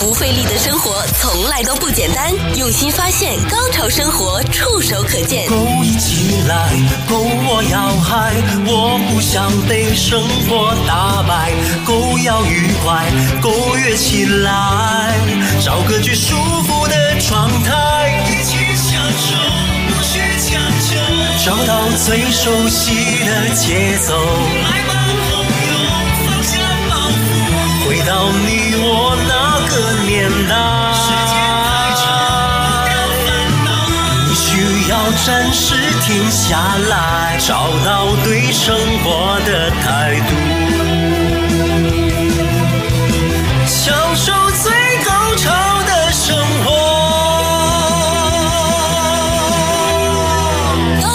不费力的生活从来都不简单，用心发现，高潮生活触手可见。勾一起来，勾我要嗨，我不想被生活打败，勾要愉快，勾跃起来，找个最舒服的状态，一起享受，不需强求，找到最熟悉的节奏，到你我那个年代。你需要暂时停下来，找到对生活的态度，享受最高潮的生活。哦，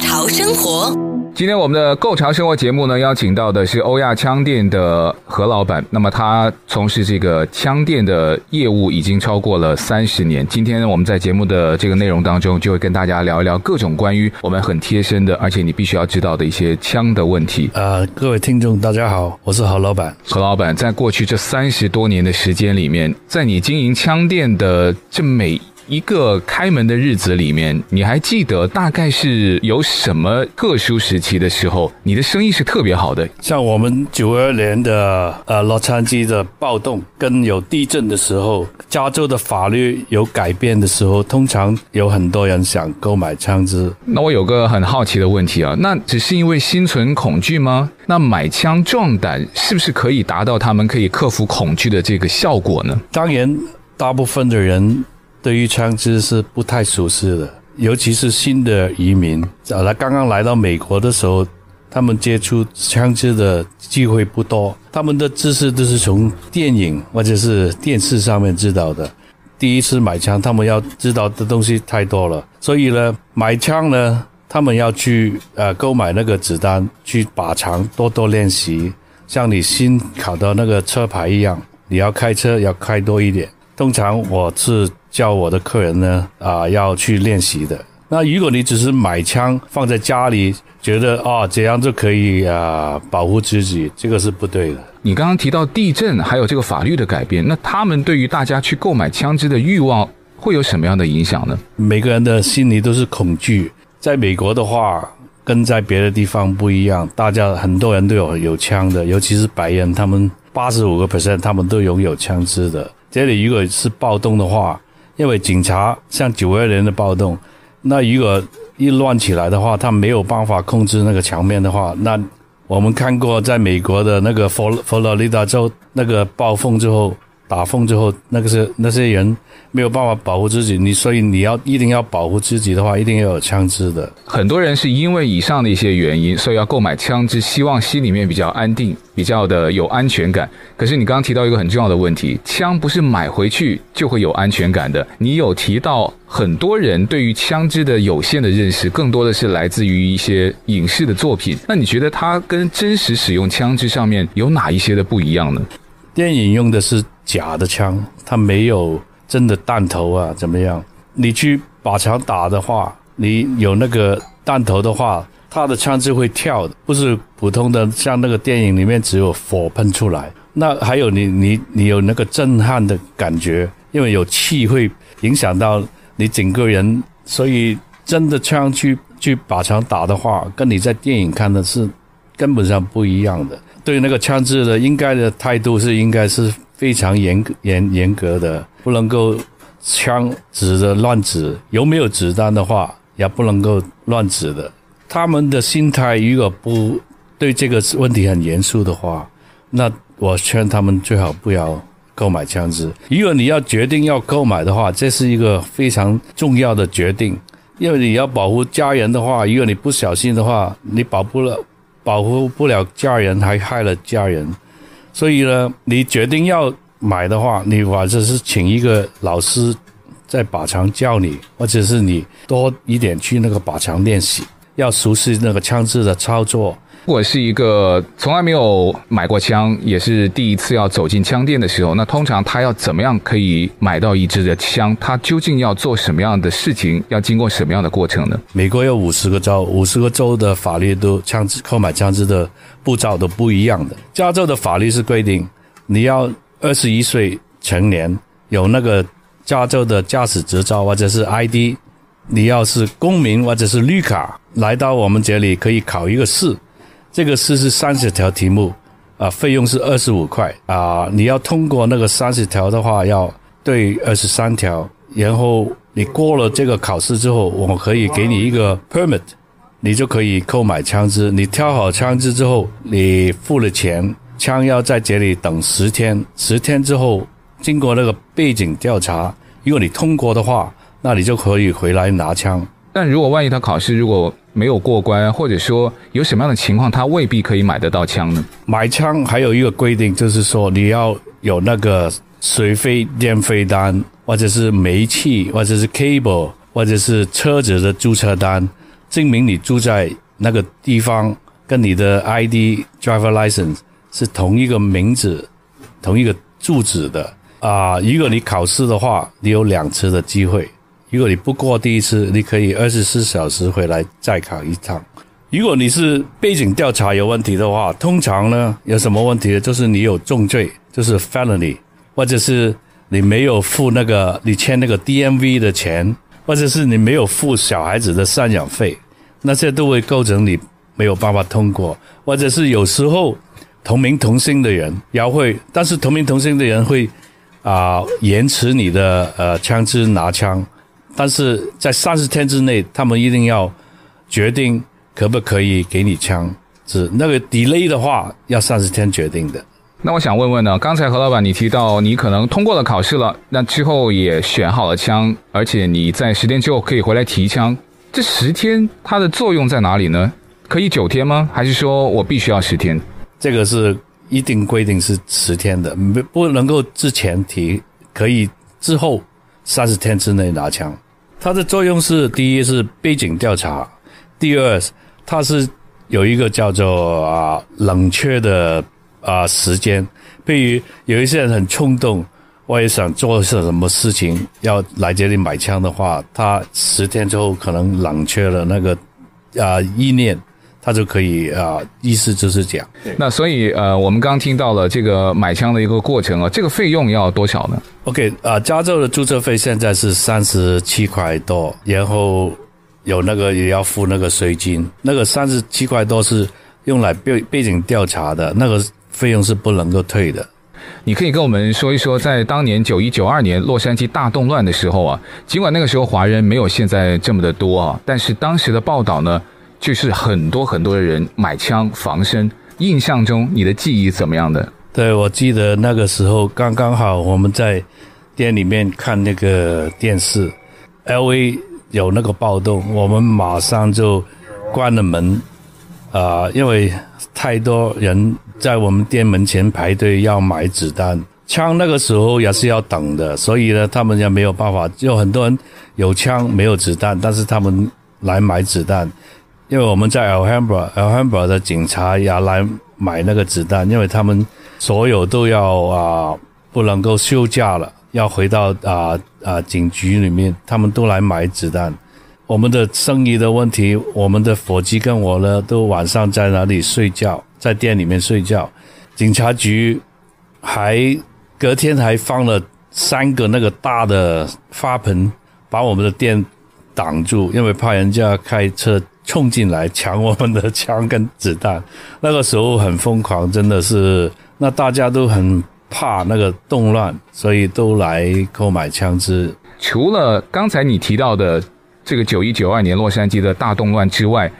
潮生活。今天我们的《Go 潮生活》节目呢，邀请到的是欧亚枪店的何老板。那么他从事这个枪店的业务已经超过了三十年。今天呢，我们在节目的这个内容当中，就会跟大家聊一聊各种关于我们很贴身的，而且你必须要知道的一些枪的问题。呃，各位听众，大家好，我是何老板。何老板，在过去这三十多年的时间里面，在你经营枪店的这每一个开门的日子里面，你还记得大概是有什么特殊时期的时候，你的生意是特别好的？像我们九二年的呃洛杉矶的暴动，跟有地震的时候，加州的法律有改变的时候，通常有很多人想购买枪支。那我有个很好奇的问题啊，那只是因为心存恐惧吗？那买枪壮胆是不是可以达到他们可以克服恐惧的这个效果呢？当然，大部分的人。对于枪支是不太熟悉的，尤其是新的移民，啊他刚刚来到美国的时候，他们接触枪支的机会不多，他们的知识都是从电影或者是电视上面知道的。第一次买枪，他们要知道的东西太多了，所以呢，买枪呢，他们要去呃购买那个子弹，去靶场多多练习，像你新考到那个车牌一样，你要开车要开多一点。通常我是。叫我的客人呢，啊、呃，要去练习的。那如果你只是买枪放在家里，觉得啊、哦、这样就可以啊、呃、保护自己，这个是不对的。你刚刚提到地震，还有这个法律的改变，那他们对于大家去购买枪支的欲望会有什么样的影响呢？每个人的心里都是恐惧。在美国的话，跟在别的地方不一样，大家很多人都有有枪的，尤其是白人，他们八十五个 percent 他们都拥有枪支的。这里如果是暴动的话，因为警察像九二年的暴动，那如果一乱起来的话，他没有办法控制那个墙面的话，那我们看过在美国的那个佛佛罗里达州那个暴风之后。打风之后，那个是那些人没有办法保护自己，你所以你要一定要保护自己的话，一定要有枪支的。很多人是因为以上的一些原因，所以要购买枪支，希望心里面比较安定，比较的有安全感。可是你刚刚提到一个很重要的问题，枪不是买回去就会有安全感的。你有提到很多人对于枪支的有限的认识，更多的是来自于一些影视的作品。那你觉得它跟真实使用枪支上面有哪一些的不一样呢？电影用的是假的枪，它没有真的弹头啊，怎么样？你去靶场打的话，你有那个弹头的话，它的枪支会跳的，不是普通的像那个电影里面只有火喷出来。那还有你你你有那个震撼的感觉，因为有气会影响到你整个人，所以真的枪去去靶场打的话，跟你在电影看的是根本上不一样的。对那个枪支的应该的态度是应该是非常严严严格的，不能够枪指着乱指，有没有子弹的话也不能够乱指的。他们的心态如果不对这个问题很严肃的话，那我劝他们最好不要购买枪支。如果你要决定要购买的话，这是一个非常重要的决定，因为你要保护家人的话，如果你不小心的话，你保不了。保护不了家人，还害了家人，所以呢，你决定要买的话，你反正是请一个老师在靶场教你，或者是你多一点去那个靶场练习，要熟悉那个枪支的操作。我是一个从来没有买过枪，也是第一次要走进枪店的时候，那通常他要怎么样可以买到一支的枪？他究竟要做什么样的事情？要经过什么样的过程呢？美国有五十个州，五十个州的法律都枪支购买枪支的步骤都不一样的。加州的法律是规定，你要二十一岁。成年，有那个加州的驾驶执照或者是 ID，你要是公民或者是绿卡来到我们这里可以考一个试，这个试是三十条题目，啊，费用是二十五块啊，你要通过那个三十条的话要对二十三条，然后你过了这个考试之后，我可以给你一个 permit。你就可以购买枪支。你挑好枪支之后，你付了钱，枪要在这里等十天。十天之后，经过那个背景调查，如果你通过的话，那你就可以回来拿枪。但如果万一他考试如果没有过关，或者说有什么样的情况，他未必可以买得到枪呢？买枪还有一个规定，就是说你要有那个水费、电费单，或者是煤气，或者是 cable，或者是车子的注册单。证明你住在那个地方，跟你的 ID driver license 是同一个名字、同一个住址的啊。如果你考试的话，你有两次的机会。如果你不过第一次，你可以二十四小时回来再考一趟。如果你是背景调查有问题的话，通常呢有什么问题呢？就是你有重罪，就是 felony，或者是你没有付那个你签那个 DMV 的钱。或者是你没有付小孩子的赡养费，那些都会构成你没有办法通过。或者是有时候同名同姓的人也会，但是同名同姓的人会啊、延迟你的呃枪支拿枪，但是在三十天之内，他们一定要决定可不可以给你枪是。那个 delay 的话，要三十天决定的。那我想问问呢，刚才何老板你提到你可能通过了考试了，那之后也选好了枪，而且你在十天之后可以回来提枪，这十天它的作用在哪里呢？可以九天吗？还是说我必须要十天？这个是一定规定是十天的，不不能够之前提，可以之后三十天之内拿枪。它的作用是：第一是背景调查，第二它是有一个叫做啊冷却的。啊，时间，比如有一些人很冲动，我也想做些什么事情，要来这里买枪的话，他十天之后可能冷却了那个啊意念，他就可以啊，意思就是这样。那所以呃，我们刚刚听到了这个买枪的一个过程啊，这个费用要多少呢？OK，啊，加州的注册费现在是三十七块多，然后有那个也要付那个税金，那个三十七块多是用来背背景调查的那个。费用是不能够退的。你可以跟我们说一说，在当年九一九二年洛杉矶大动乱的时候啊，尽管那个时候华人没有现在这么的多啊，但是当时的报道呢，就是很多很多的人买枪防身。印象中你的记忆怎么样的？对，我记得那个时候刚刚好我们在店里面看那个电视，LA 有那个暴动，我们马上就关了门。啊、因为太多人在我们店门前排队要买子弹，枪那个时候也是要等的，所以呢，他们也没有办法。就很多人有枪没有子弹，但是他们来买子弹，因为我们在 Alhambra，Alhambra 的警察也来买那个子弹，因为他们所有都要啊、不能够休假了，要回到啊啊、警局里面，他们都来买子弹。我们的生意的问题，我们的伙计跟我呢，都晚上在那里睡觉，在店里面睡觉。警察局还隔天还放了三个那个大的花盆，把我们的店挡住，因为怕人家开车冲进来抢我们的枪跟子弹。那个时候很疯狂，真的是，那大家都很怕那个动乱，所以都来购买枪支。除了刚才你提到的。这个九一九二年洛杉矶的大动乱之外，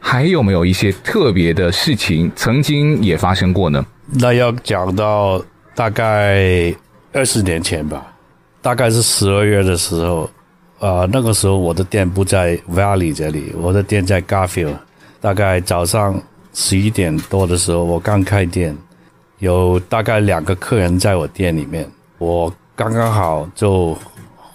还有没有一些特别的事情曾经也发生过呢？那要讲到大概二十年前吧，大概是十二月的时候，啊、呃，那个时候我的店不在 Valley 这里，我的店在 Garfield。大概早上十一点多的时候，我刚开店，有大概两个客人在我店里面，我刚刚好就。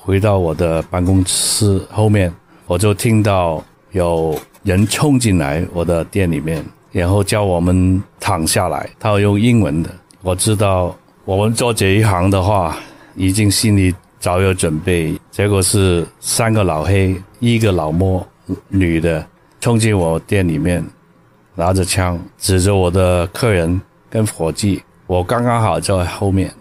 回到我的办公室后面，我就听到有人冲进来我的店里面，然后叫我们躺下来。他用英文的，我知道我们做这一行的话，已经心里早有准备。结果是三个老黑，一个老摸女的冲进我店里面，拿着枪指着我的客人跟伙计。我刚刚好在后面。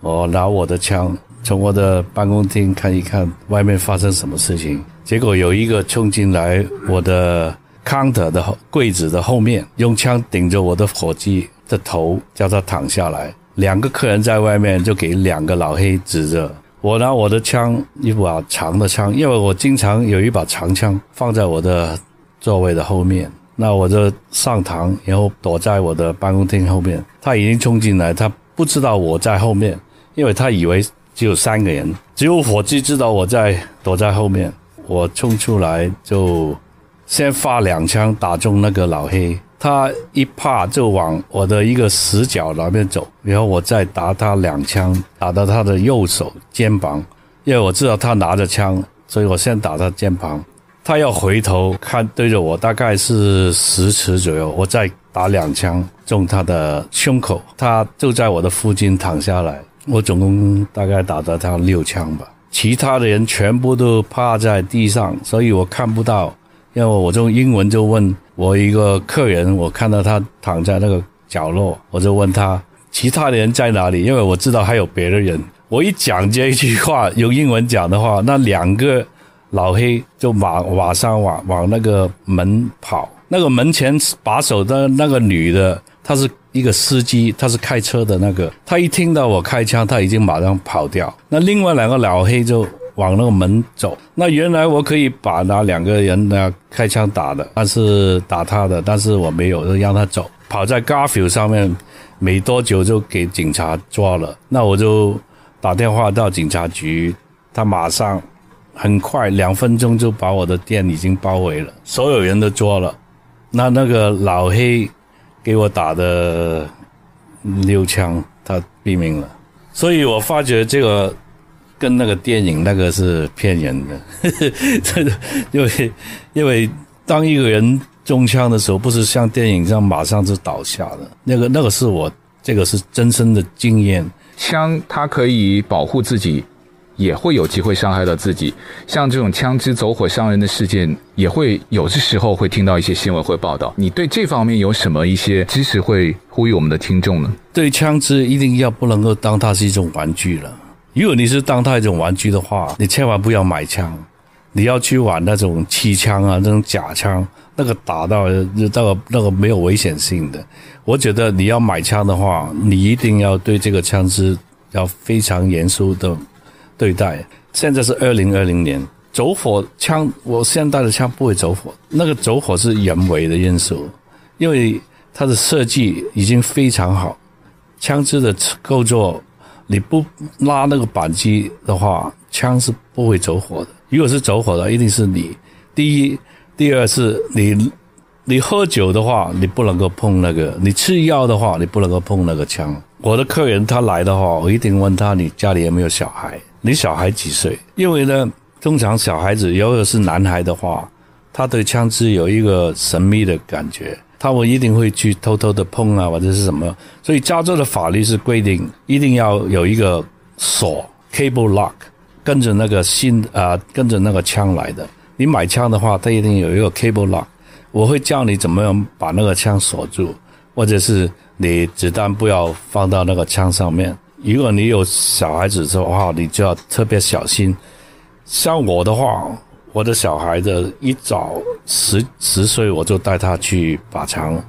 我拿我的枪从我的办公厅看一看外面发生什么事情，结果有一个冲进来我的 counter 的柜子的后面，用枪顶着我的伙计的头，叫他躺下来。两个客人在外面就给两个老黑指着。我拿我的枪，一把长的枪，因为我经常有一把长枪放在我的座位的后面。那我就上膛，然后躲在我的办公厅后面。他已经冲进来，他不知道我在后面，因为他以为只有三个人，只有伙计知道我在躲在后面。我冲出来就先发两枪打中那个老黑。他一怕就往我的一个死角那边走，然后我再打他两枪，打到他的右手肩膀，因为我知道他拿着枪，所以我先打他肩膀。他要回头看对着我，大概是十尺左右，我再打两枪中他的胸口，他就在我的附近躺下来。我总共大概打到他六枪吧，其他的人全部都趴在地上，所以我看不到。因为我用英文就问我一个客人，我看到他躺在那个角落，我就问他其他的人在哪里？因为我知道还有别的人。我一讲这一句话，用英文讲的话，那两个老黑就马马上往往那个门跑。那个门前把守的那个女的，她是一个司机，她是开车的那个。她一听到我开枪，她已经马上跑掉。那另外两个老黑就。往那个门走，那原来我可以把那两个人呢开枪打的，但是打他的，但是我没有，让他走，跑在 Garfield 上面，没多久就给警察抓了。那我就打电话到警察局，他马上很快两分钟就把我的店已经包围了，所有人都抓了。那那个老黑给我打的六枪，他毙命了。所以我发觉这个。跟那个电影那个是骗人的，因为因为当一个人中枪的时候，不是像电影这样马上就倒下的，那个那个是我这个是真身的经验。枪它可以保护自己，也会有机会伤害到自己。像这种枪支走火伤人的事件，也会有的时候会听到一些新闻会报道。你对这方面有什么一些知识会呼吁我们的听众呢？对枪支一定要不能够当它是一种玩具了。如果你是当它一种玩具的话，你千万不要买枪，你要去玩那种气枪啊，那种假枪，那个打到那个那个没有危险性的。我觉得你要买枪的话，你一定要对这个枪支要非常严肃的对待。现在是二零二零年，走火枪，我现在的枪不会走火，那个走火是人为的因素，因为它的设计已经非常好，枪支的构造。你不拉那个扳机的话，枪是不会走火的。如果是走火的，一定是你。第一，第二是你，你喝酒的话，你不能够碰那个；你吃药的话，你不能够碰那个枪。我的客人他来的话，我一定问他：你家里有没有小孩？你小孩几岁？因为呢，通常小孩子，如果是男孩的话，他对枪支有一个神秘的感觉。他们一定会去偷偷的碰啊，或者是什么，所以加州的法律是规定一定要有一个锁 cable lock，跟着那个新啊、跟着那个枪来的。你买枪的话，它一定有一个 cable lock，我会教你怎么样把那个枪锁住，或者是你子弹不要放到那个枪上面。如果你有小孩子的话，你就要特别小心。像我的话。我的小孩子一早十十岁，我就带他去靶场，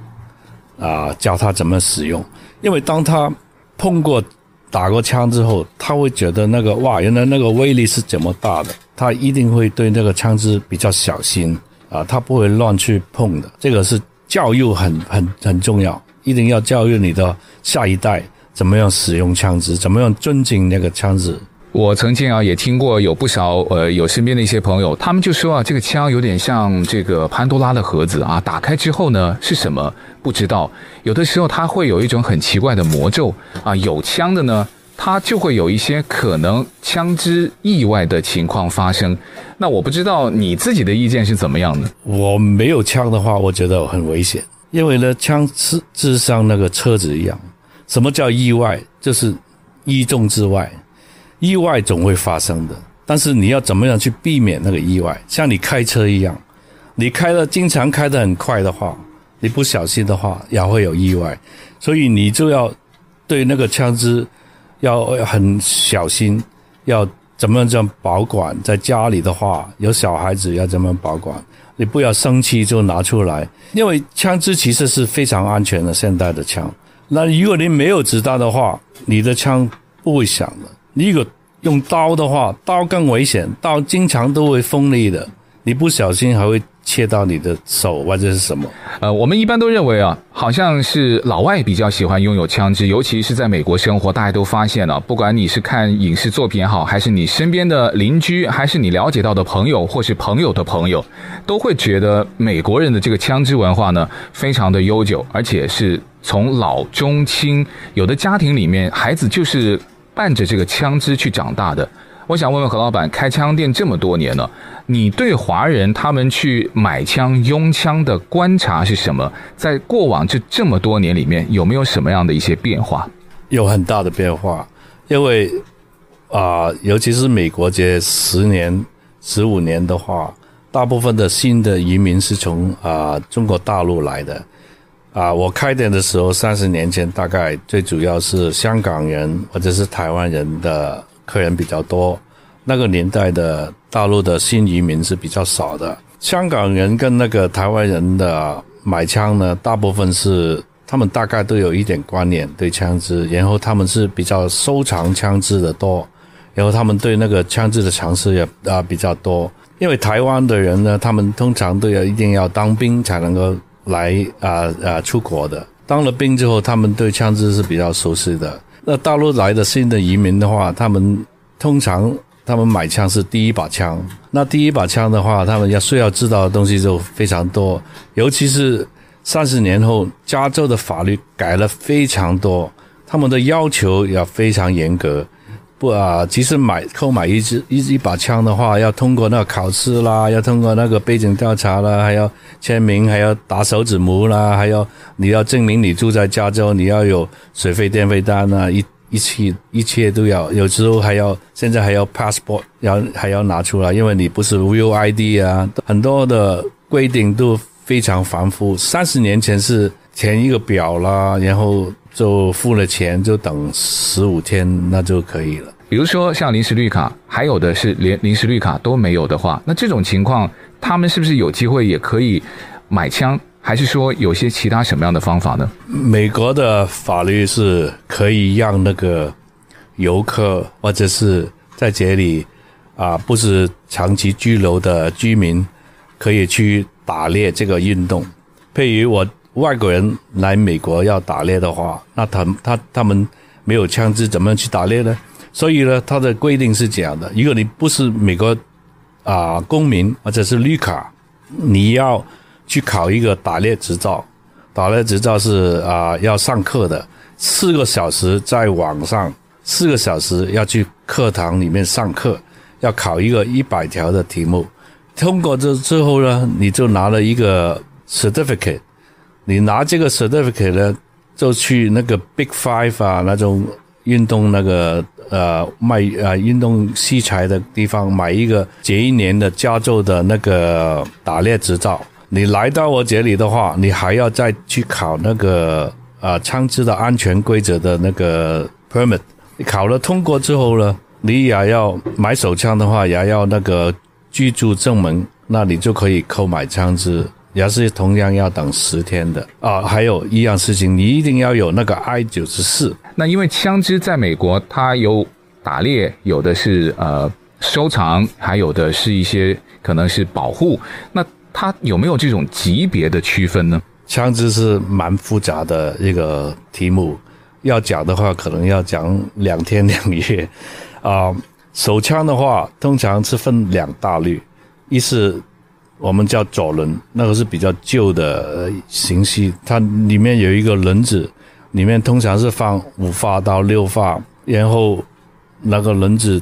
啊、教他怎么使用。因为当他碰过、打过枪之后，他会觉得那个哇，原来那个威力是这么大的，他一定会对那个枪支比较小心啊、他不会乱去碰的。这个是教育很很很重要，一定要教育你的下一代怎么样使用枪支，怎么样尊敬那个枪支。我曾经啊也听过有不少呃有身边的一些朋友，他们就说啊这个枪有点像这个潘多拉的盒子啊，打开之后呢是什么不知道，有的时候它会有一种很奇怪的魔咒啊，有枪的呢它就会有一些可能枪支意外的情况发生。那我不知道你自己的意见是怎么样的？我没有枪的话，我觉得很危险，因为呢枪是就像那个车子一样，什么叫意外？就是意中之外。意外总会发生的，但是你要怎么样去避免那个意外？像你开车一样，你开的经常开得很快的话，你不小心的话也会有意外，所以你就要对那个枪支要很小心，要怎么样这样保管？在家里的话，有小孩子要怎么保管？你不要生气就拿出来，因为枪支其实是非常安全的，现代的枪。那如果你没有子弹的话，你的枪不会响的。你如果用刀的话，刀更危险，刀经常都会锋利的，你不小心还会。切到你的手或者是什么？呃，我们一般都认为啊，好像是老外比较喜欢拥有枪支，尤其是在美国生活，大家都发现了，不管你是看影视作品也好，还是你身边的邻居，还是你了解到的朋友，或是朋友的朋友，都会觉得美国人的这个枪支文化呢，非常的悠久，而且是从老中青，有的家庭里面孩子就是伴着这个枪支去长大的。我想问问何老板，开枪店这么多年了，你对华人他们去买枪、拥枪的观察是什么？在过往这这么多年里面，有没有什么样的一些变化？有很大的变化，因为啊、尤其是美国这十年、十五年的话，大部分的新的移民是从啊、中国大陆来的。啊、我开店的时候，三十年前，大概最主要是香港人或者是台湾人的。客人比较多，那个年代的大陆的新移民是比较少的。香港人跟那个台湾人的买枪呢，大部分是他们大概都有一点观念对枪支，然后他们是比较收藏枪支的多，然后他们对那个枪支的常识也啊比较多。因为台湾的人呢，他们通常都要一定要当兵才能够来啊啊出国的，当了兵之后，他们对枪支是比较熟悉的。那大陆来的新的移民的话，他们通常他们买枪是第一把枪。那第一把枪的话，他们要需要知道的东西就非常多，尤其是三十年后，加州的法律改了非常多，他们的要求也非常严格。不啊，其实买购买一支一一把枪的话，要通过那个考试啦，要通过那个背景调查啦，还要签名，还要打手指模啦，还要你要证明你住在加州，你要有水费电费单啊，一一切一切都要，有时候还要现在还要 passport 要还要拿出来，因为你不是 real ID 啊，很多的规定都非常繁复。三十年前是填一个表啦，然后。就付了钱，就等十五天，那就可以了。比如说像临时绿卡，还有的是连临时绿卡都没有的话，那这种情况，他们是不是有机会也可以买枪？还是说有些其他什么样的方法呢？美国的法律是可以让那个游客或者是在这里啊不是长期居留的居民，可以去打猎这个运动。譬如我。外国人来美国要打猎的话，那他他他们没有枪支，怎么样去打猎呢？所以呢，他的规定是这样的：如果你不是美国啊、公民或者是绿卡，你要去考一个打猎执照。打猎执照是啊、要上课的，四个小时在网上，四个小时要去课堂里面上课，要考一个一百条的题目。通过这之后呢，你就拿了一个 certificate。你拿这个 certificate 呢，就去那个 Big Five 啊，那种运动那个呃卖呃运动器材的地方买一个这一年的加州的那个打猎执照。你来到我这里的话，你还要再去考那个呃枪支的安全规则的那个 permit。你考了通过之后呢，你也要买手枪的话，也要那个居住证明，那你就可以购买枪支。也是同样要等十天的啊，还有一样事情，你一定要有那个 I 九十四。那因为枪支在美国，它有打猎，有的是呃收藏，还有的是一些可能是保护。那它有没有这种级别的区分呢？枪支是蛮复杂的一个题目，要讲的话可能要讲两天两夜 啊。手枪的话，通常是分两大类，一是。我们叫左轮，那个是比较旧的形式，它里面有一个轮子，里面通常是放五发到六发，然后那个轮子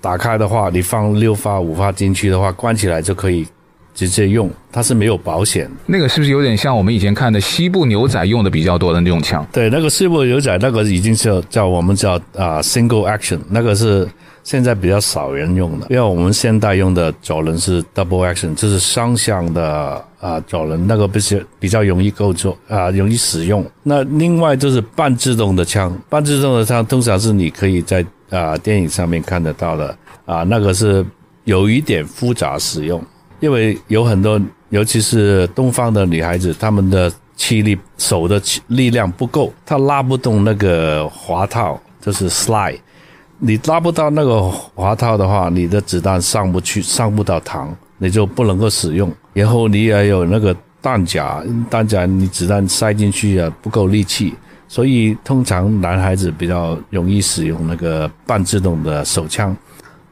打开的话，你放六发五发进去的话，关起来就可以直接用，它是没有保险。那个是不是有点像我们以前看的西部牛仔用的比较多的那种枪？对，那个西部牛仔那个已经是叫我们叫啊、uh, single action，那个是现在比较少人用的，因为我们现代用的左轮是 double action，就是双向的啊左轮，那个不是比较容易构作啊，容易使用。那另外就是半自动的枪，半自动的枪通常是你可以在啊电影上面看得到的啊，那个是有一点复杂使用。因为有很多，尤其是东方的女孩子，她们的气力手的气力量不够，她拉不动那个滑套，就是 slide。你拉不到那个滑套的话，你的子弹上不去，上不到膛，你就不能够使用。然后你也有那个弹夹，弹夹你子弹塞进去啊，不够力气，所以通常男孩子比较容易使用那个半自动的手枪。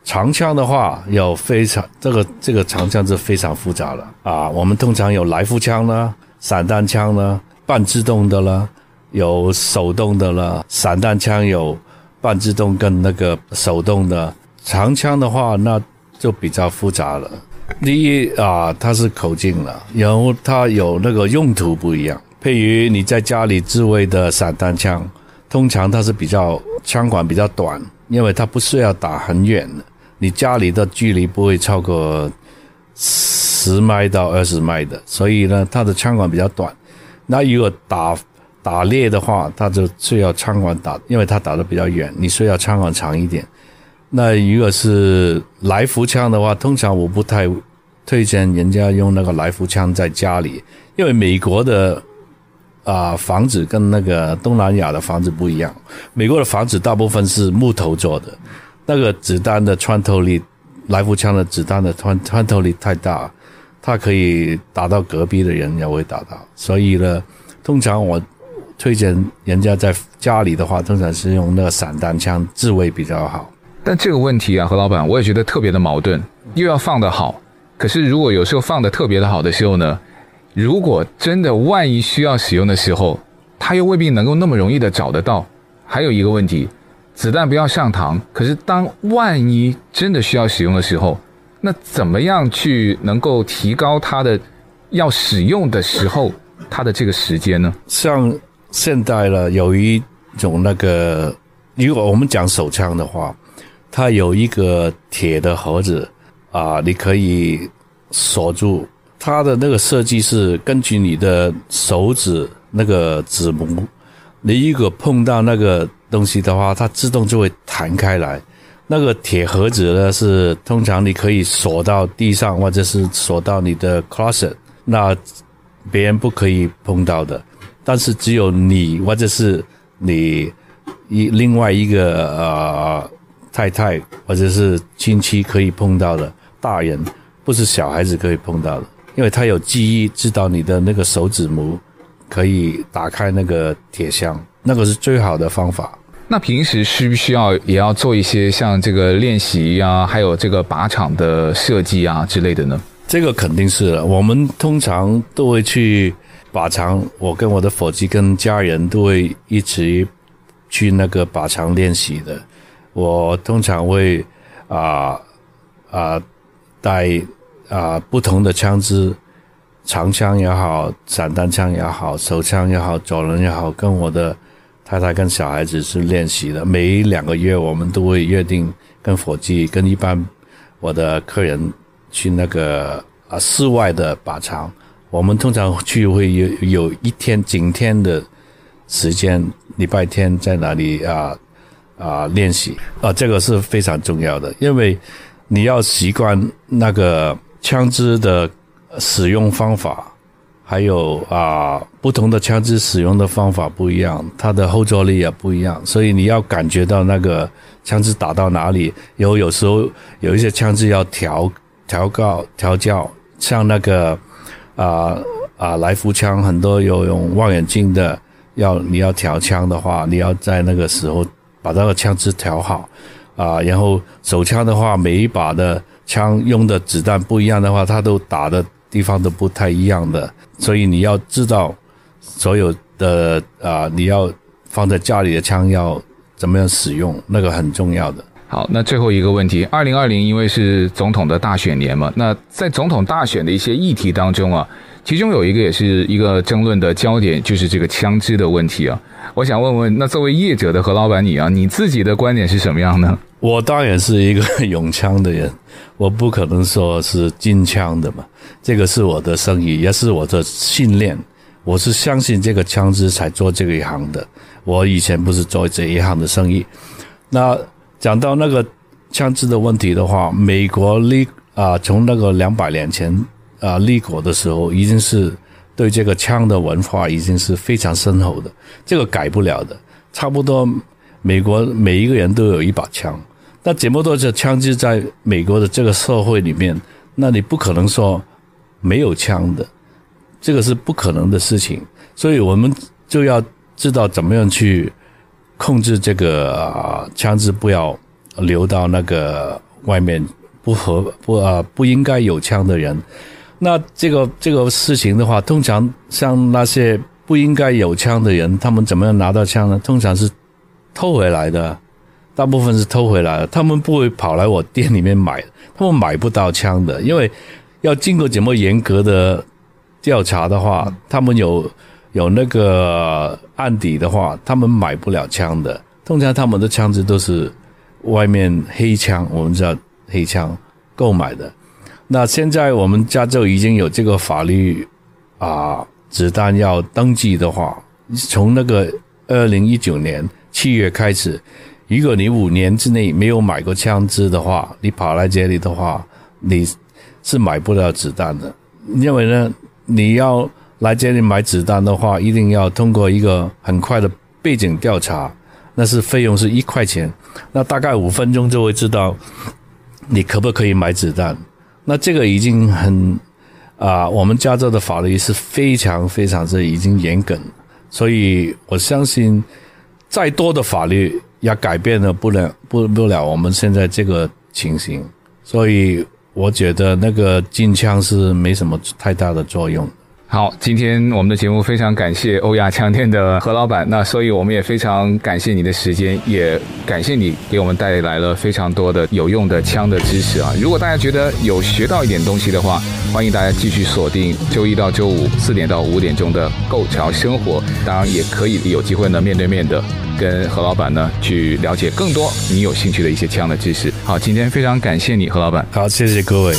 长枪的话，有非常这个这个长枪是非常复杂的啊。我们通常有来福枪呢，散弹枪呢，半自动的了，有手动的了。散弹枪有半自动跟那个手动的。长枪的话，那就比较复杂了。第一啊，它是口径了，然后它有那个用途不一样。譬如你在家里自卫的散弹枪，通常它是比较枪管比较短，因为它不需要打很远的。你家里的距离不会超过十迈到二十迈的，所以呢，它的枪管比较短。那如果打打猎的话，它就需要枪管打，因为它打得比较远，你需要枪管长一点。那如果是来福枪的话，通常我不太推荐人家用那个来福枪在家里，因为美国的啊、房子跟那个东南亚的房子不一样，美国的房子大部分是木头做的。那个子弹的穿透力，来福枪的子弹的穿穿透力太大，它可以打到隔壁的人也会打到。所以呢，通常我推荐人家在家里的话，通常是用那个散弹枪自卫比较好。但这个问题啊，何老板，我也觉得特别的矛盾，又要放得好，可是如果有时候放得特别的好的时候呢，如果真的万一需要使用的时候，他又未必能够那么容易的找得到。还有一个问题。子弹不要上膛，可是当万一真的需要使用的时候，那怎么样去能够提高它的要使用的时候它的这个时间呢？像现在呢，有一种那个，如果我们讲手枪的话，它有一个铁的盒子啊，你可以锁住它的那个设计是根据你的手指那个指模，你如果碰到那个。东西的话，它自动就会弹开来。那个铁盒子呢，是通常你可以锁到地上，或者是锁到你的 closet，那别人不可以碰到的。但是只有你或者是你一另外一个呃太太或者是亲戚可以碰到的，大人不是小孩子可以碰到的，因为他有记忆，知道你的那个手指模可以打开那个铁箱。那个是最好的方法。那平时需不需要也要做一些像这个练习啊，还有这个靶场的设计啊之类的呢？这个肯定是了。我们通常都会去靶场，我跟我的伙计跟家人都会一起去那个靶场练习的。我通常会啊啊带啊不同的枪支，长枪也好，散弹枪也好，手枪也好，左轮也好，跟我的。太太跟小孩子是练习的，每两个月我们都会约定跟伙计、跟一般我的客人去那个啊室外的靶场。我们通常去会有有一天整天的时间，礼拜天在那里啊啊练习啊，这个是非常重要的，因为你要习惯那个枪支的使用方法。还有啊，不同的枪支使用的方法不一样，它的后坐力也不一样，所以你要感觉到那个枪支打到哪里。有有时候有一些枪支要调调高调教，像那个啊啊来福枪，很多有用望远镜的，要你要调枪的话，你要在那个时候把那个枪支调好啊。然后手枪的话，每一把的枪用的子弹不一样的话，它都打的地方都不太一样的。所以你要知道，所有的啊、你要放在家里的枪要怎么样使用，那个很重要的。好，那最后一个问题，二零二零因为是总统的大选年嘛，那在总统大选的一些议题当中啊，其中有一个也是一个争论的焦点，就是这个枪支的问题啊。我想问问，那作为业者的何老板你啊，你自己的观点是什么样呢？我当然是一个 用枪的人，我不可能说是禁枪的嘛，这个是我的生意，也是我的信念。我是相信这个枪支才做这一行的。我以前不是做这一行的生意。那讲到那个枪支的问题的话，美国立啊，从那个两百年前啊立国的时候，已经是对这个枪的文化已经是非常深厚的，这个改不了的。差不多美国每一个人都有一把枪，那这么多的枪支在美国的这个社会里面，那你不可能说没有枪的。这个是不可能的事情，所以我们就要知道怎么样去控制这个啊枪支，不要流到那个外面不合不啊不应该有枪的人。那这个这个事情的话，通常像那些不应该有枪的人，他们怎么样拿到枪呢？通常是偷回来的，大部分是偷回来的。他们不会跑来我店里面买，他们买不到枪的，因为要经过这么严格的。调查的话，他们有有那个案底的话，他们买不了枪的。通常他们的枪支都是外面黑枪，我们知道黑枪购买的。那现在我们加州已经有这个法律啊，子弹要登记的话，从那个二零一九年七月开始，如果你五年之内没有买过枪支的话，你跑来这里的话，你是买不了子弹的，因为呢。你要来这里买子弹的话，一定要通过一个很快的背景调查，那是费用是一块钱，那大概五分钟就会知道你可不可以买子弹。那这个已经很啊、我们加州的法律是非常非常之已经严谨，所以我相信再多的法律也改变了不了不不了我们现在这个情形，所以。我觉得那个禁枪是没什么太大的作用。好，今天我们的节目非常感谢欧亚枪店的何老板，那所以我们也非常感谢你的时间，也感谢你给我们带来了非常多的有用的枪的知识啊！如果大家觉得有学到一点东西的话，欢迎大家继续锁定周一到周五四点到五点钟的《购潮生活》，当然也可以有机会呢面对面的。跟何老板呢去了解更多你有兴趣的一些枪的知识。好，今天非常感谢你，何老板。好，谢谢各位。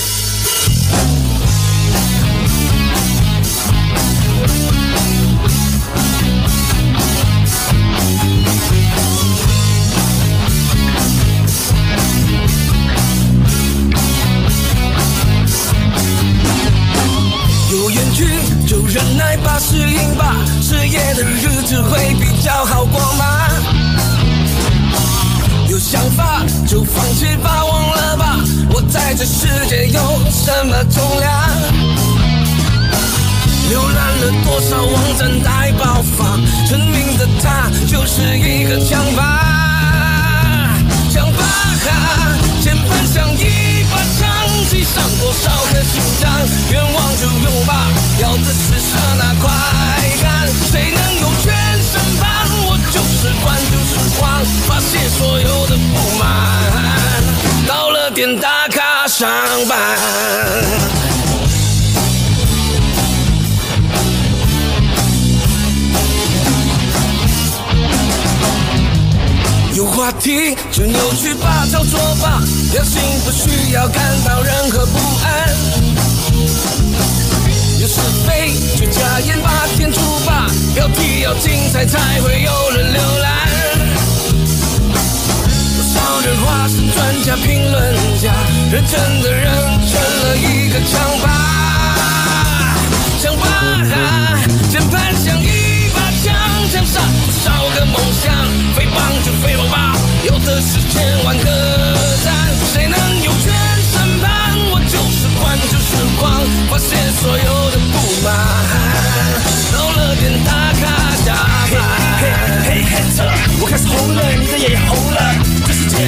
多少网站在爆发，证明的他就是一个枪霸。枪霸哈，键盘像一把枪，击伤多少颗心脏？愿望就有吧，要的是刹那快感。谁能有全身盘？我就是关就是狂，发泄所有的不满。到了。点打卡上班，题就扭曲吧，照做吧，良心不需要感到任何不安。有是非就加盐巴，添醋吧，标题要精彩才会有人浏览。人化身专家评论家，认真的人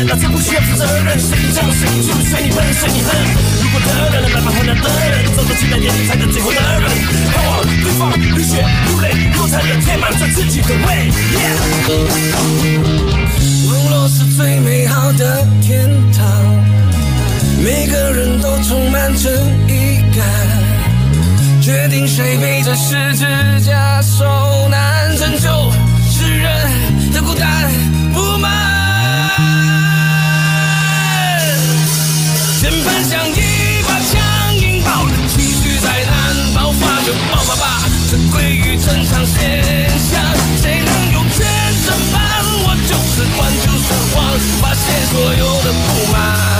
老子不需要负责任，随你叫，随你吐，随你喷，随你恨。如果得了，那么后来得人，走到期待点才能最后的人。盼望对方浴血如泪，落才能填满这自己的胃。Yeah 活是最美好的天堂，每个人都充满正义感，决定谁背着十字架受难，拯救世人的孤单键盘像一把枪，引爆了情绪灾难，爆发就爆发吧，这归于正常现象，谁能用全身把？就是关，就是慌，发泄所有的不满。